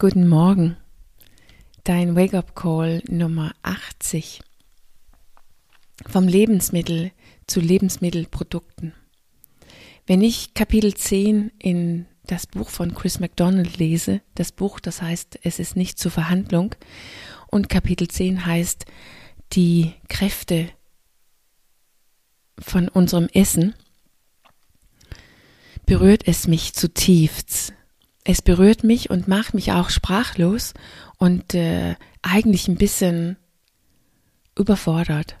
Guten Morgen, dein Wake-up-Call Nummer 80 vom Lebensmittel zu Lebensmittelprodukten. Wenn ich Kapitel 10 in das Buch von Chris MacDonald lese, das Buch, das heißt, es ist nicht zur Verhandlung, und Kapitel 10 heißt die Kräfte von unserem Essen, berührt es mich zutiefst es berührt mich und macht mich auch sprachlos und äh, eigentlich ein bisschen überfordert.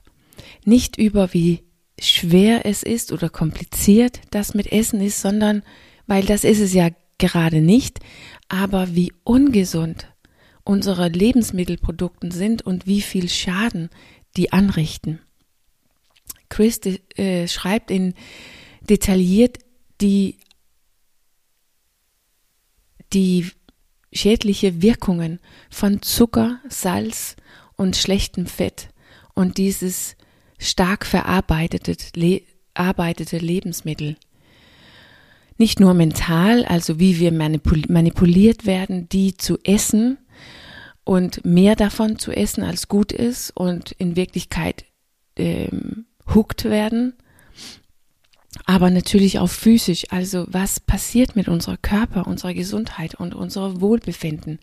Nicht über wie schwer es ist oder kompliziert das mit Essen ist, sondern weil das ist es ja gerade nicht, aber wie ungesund unsere Lebensmittelprodukte sind und wie viel Schaden die anrichten. Chris äh, schreibt in detailliert die die schädliche Wirkungen von Zucker, Salz und schlechtem Fett und dieses stark verarbeitete le arbeitete Lebensmittel. Nicht nur mental, also wie wir manipuliert werden, die zu essen und mehr davon zu essen als gut ist und in Wirklichkeit ähm, hooked werden, aber natürlich auch physisch. Also was passiert mit unserem Körper, unserer Gesundheit und unserem Wohlbefinden,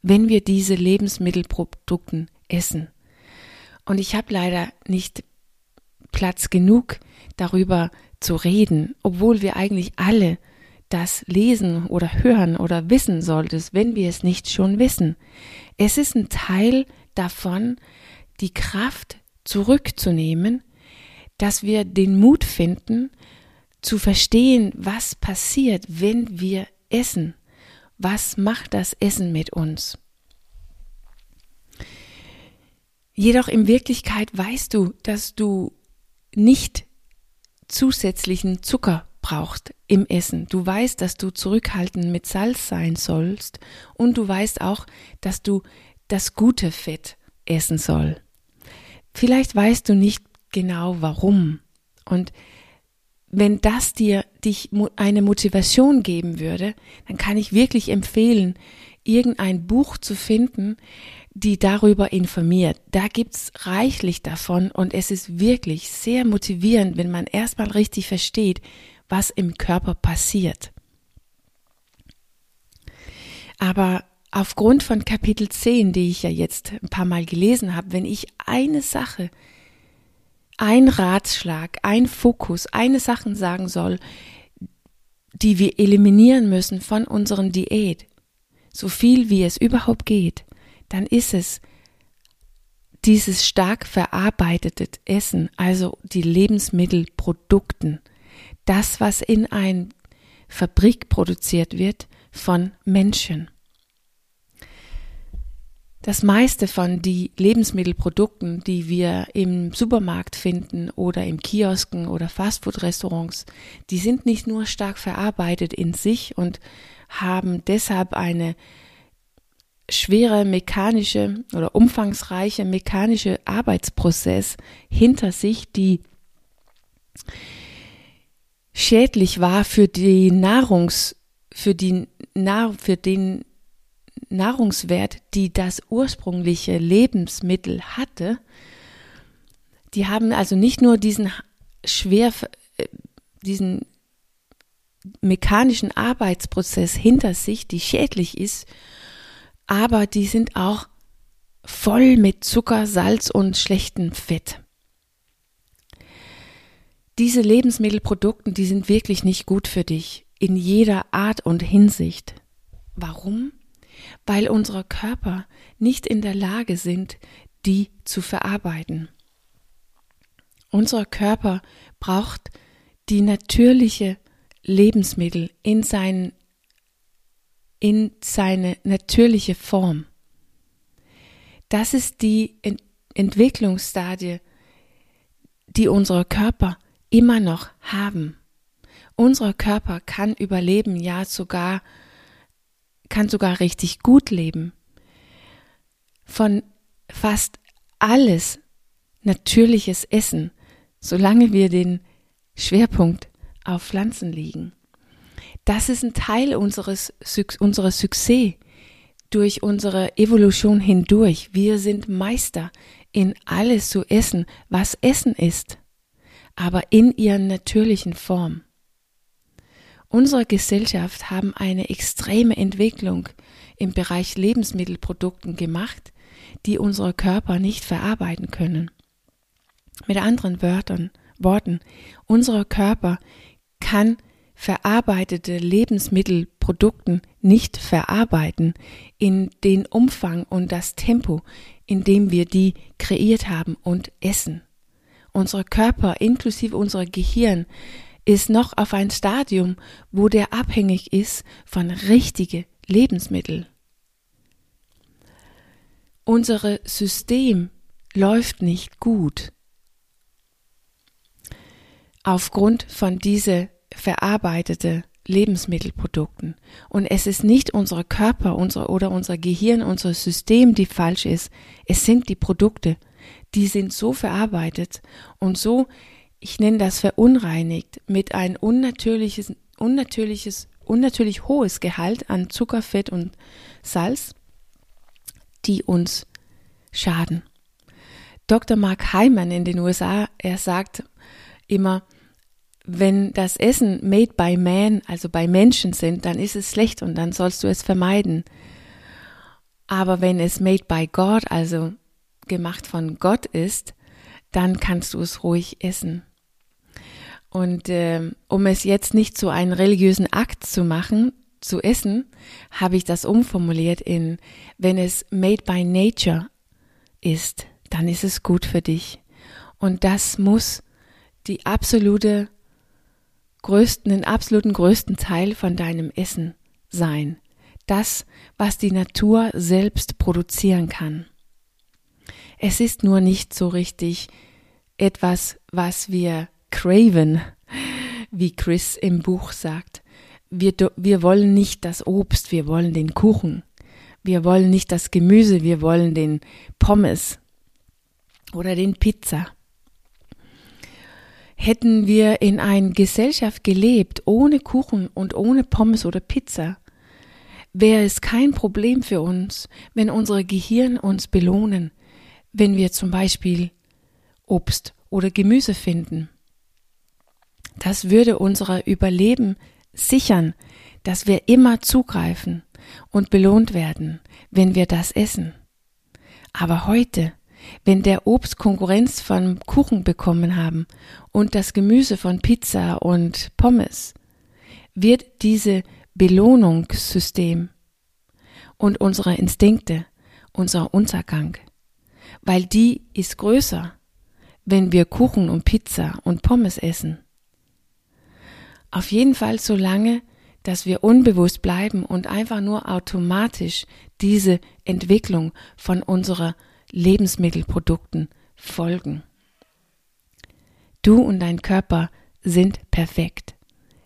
wenn wir diese Lebensmittelprodukte essen. Und ich habe leider nicht Platz genug darüber zu reden, obwohl wir eigentlich alle das lesen oder hören oder wissen solltest, wenn wir es nicht schon wissen. Es ist ein Teil davon, die Kraft zurückzunehmen, dass wir den Mut finden, zu verstehen, was passiert, wenn wir essen. Was macht das Essen mit uns? Jedoch in Wirklichkeit weißt du, dass du nicht zusätzlichen Zucker brauchst im Essen. Du weißt, dass du zurückhaltend mit Salz sein sollst und du weißt auch, dass du das gute Fett essen soll. Vielleicht weißt du nicht genau warum. Und wenn das dir dich eine Motivation geben würde, dann kann ich wirklich empfehlen, irgendein Buch zu finden, die darüber informiert. Da gibt's reichlich davon und es ist wirklich sehr motivierend, wenn man erstmal richtig versteht, was im Körper passiert. Aber aufgrund von Kapitel 10, die ich ja jetzt ein paar Mal gelesen habe, wenn ich eine Sache ein Ratschlag, ein Fokus, eine Sache sagen soll, die wir eliminieren müssen von unseren Diät, so viel wie es überhaupt geht, dann ist es dieses stark verarbeitete Essen, also die Lebensmittelprodukten, das, was in ein Fabrik produziert wird von Menschen. Das meiste von die Lebensmittelprodukten, die wir im Supermarkt finden oder im Kiosken oder Fastfood-Restaurants, die sind nicht nur stark verarbeitet in sich und haben deshalb eine schwere mechanische oder umfangreiche mechanische Arbeitsprozess hinter sich, die schädlich war für die Nahrungs, für die, für den Nahrungswert, die das ursprüngliche Lebensmittel hatte, die haben also nicht nur diesen schwer, äh, diesen mechanischen Arbeitsprozess hinter sich, die schädlich ist, aber die sind auch voll mit Zucker, Salz und schlechtem Fett. Diese Lebensmittelprodukte, die sind wirklich nicht gut für dich in jeder Art und Hinsicht. Warum? Weil unsere Körper nicht in der Lage sind, die zu verarbeiten. Unser Körper braucht die natürliche Lebensmittel in, sein, in seine natürliche Form. Das ist die Ent Entwicklungsstadie, die unsere Körper immer noch haben. Unser Körper kann überleben, ja sogar kann sogar richtig gut leben. Von fast alles natürliches Essen, solange wir den Schwerpunkt auf Pflanzen legen. Das ist ein Teil unseres, unseres Succès, durch unsere Evolution hindurch. Wir sind Meister in alles zu essen, was Essen ist, aber in ihrer natürlichen Form. Unsere Gesellschaft haben eine extreme Entwicklung im Bereich Lebensmittelprodukten gemacht, die unsere Körper nicht verarbeiten können. Mit anderen Wörtern, Worten, unser Körper kann verarbeitete Lebensmittelprodukten nicht verarbeiten in den Umfang und das Tempo, in dem wir die kreiert haben und essen. Unser Körper inklusive unser Gehirn ist noch auf ein Stadium, wo der abhängig ist von richtige Lebensmittel. Unser System läuft nicht gut aufgrund von diese verarbeitete Lebensmittelprodukten. Und es ist nicht unser Körper unser, oder unser Gehirn, unser System, die falsch ist. Es sind die Produkte. Die sind so verarbeitet und so ich nenne das verunreinigt, mit ein unnatürliches, unnatürliches, unnatürlich hohes Gehalt an Zucker, Fett und Salz, die uns schaden. Dr. Mark Hyman in den USA, er sagt immer, wenn das Essen made by man, also bei Menschen sind, dann ist es schlecht und dann sollst du es vermeiden. Aber wenn es made by God, also gemacht von Gott ist, dann kannst du es ruhig essen. Und äh, um es jetzt nicht zu einem religiösen Akt zu machen, zu essen, habe ich das umformuliert in, wenn es made by nature ist, dann ist es gut für dich. Und das muss die absolute größten, den absoluten größten Teil von deinem Essen sein. Das, was die Natur selbst produzieren kann. Es ist nur nicht so richtig etwas, was wir craven, wie Chris im Buch sagt. Wir, wir wollen nicht das Obst, wir wollen den Kuchen. Wir wollen nicht das Gemüse, wir wollen den Pommes oder den Pizza. Hätten wir in einer Gesellschaft gelebt ohne Kuchen und ohne Pommes oder Pizza, wäre es kein Problem für uns, wenn unsere Gehirn uns belohnen, wenn wir zum Beispiel Obst oder Gemüse finden. Das würde unser Überleben sichern, dass wir immer zugreifen und belohnt werden, wenn wir das essen. Aber heute, wenn der Obst Konkurrenz von Kuchen bekommen haben und das Gemüse von Pizza und Pommes, wird diese Belohnungssystem und unsere Instinkte unser Untergang, weil die ist größer, wenn wir Kuchen und Pizza und Pommes essen. Auf jeden Fall so lange, dass wir unbewusst bleiben und einfach nur automatisch diese Entwicklung von unseren Lebensmittelprodukten folgen. Du und dein Körper sind perfekt.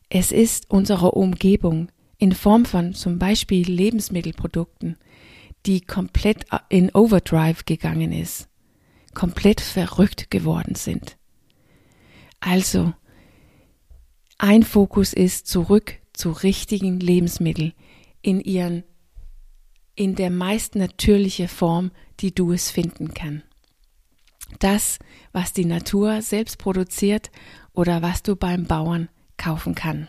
Es ist unsere Umgebung in Form von zum Beispiel Lebensmittelprodukten, die komplett in Overdrive gegangen ist, komplett verrückt geworden sind. Also, ein Fokus ist zurück zu richtigen Lebensmitteln in ihren in der meist natürliche Form, die du es finden kann. Das, was die Natur selbst produziert oder was du beim Bauern kaufen kann.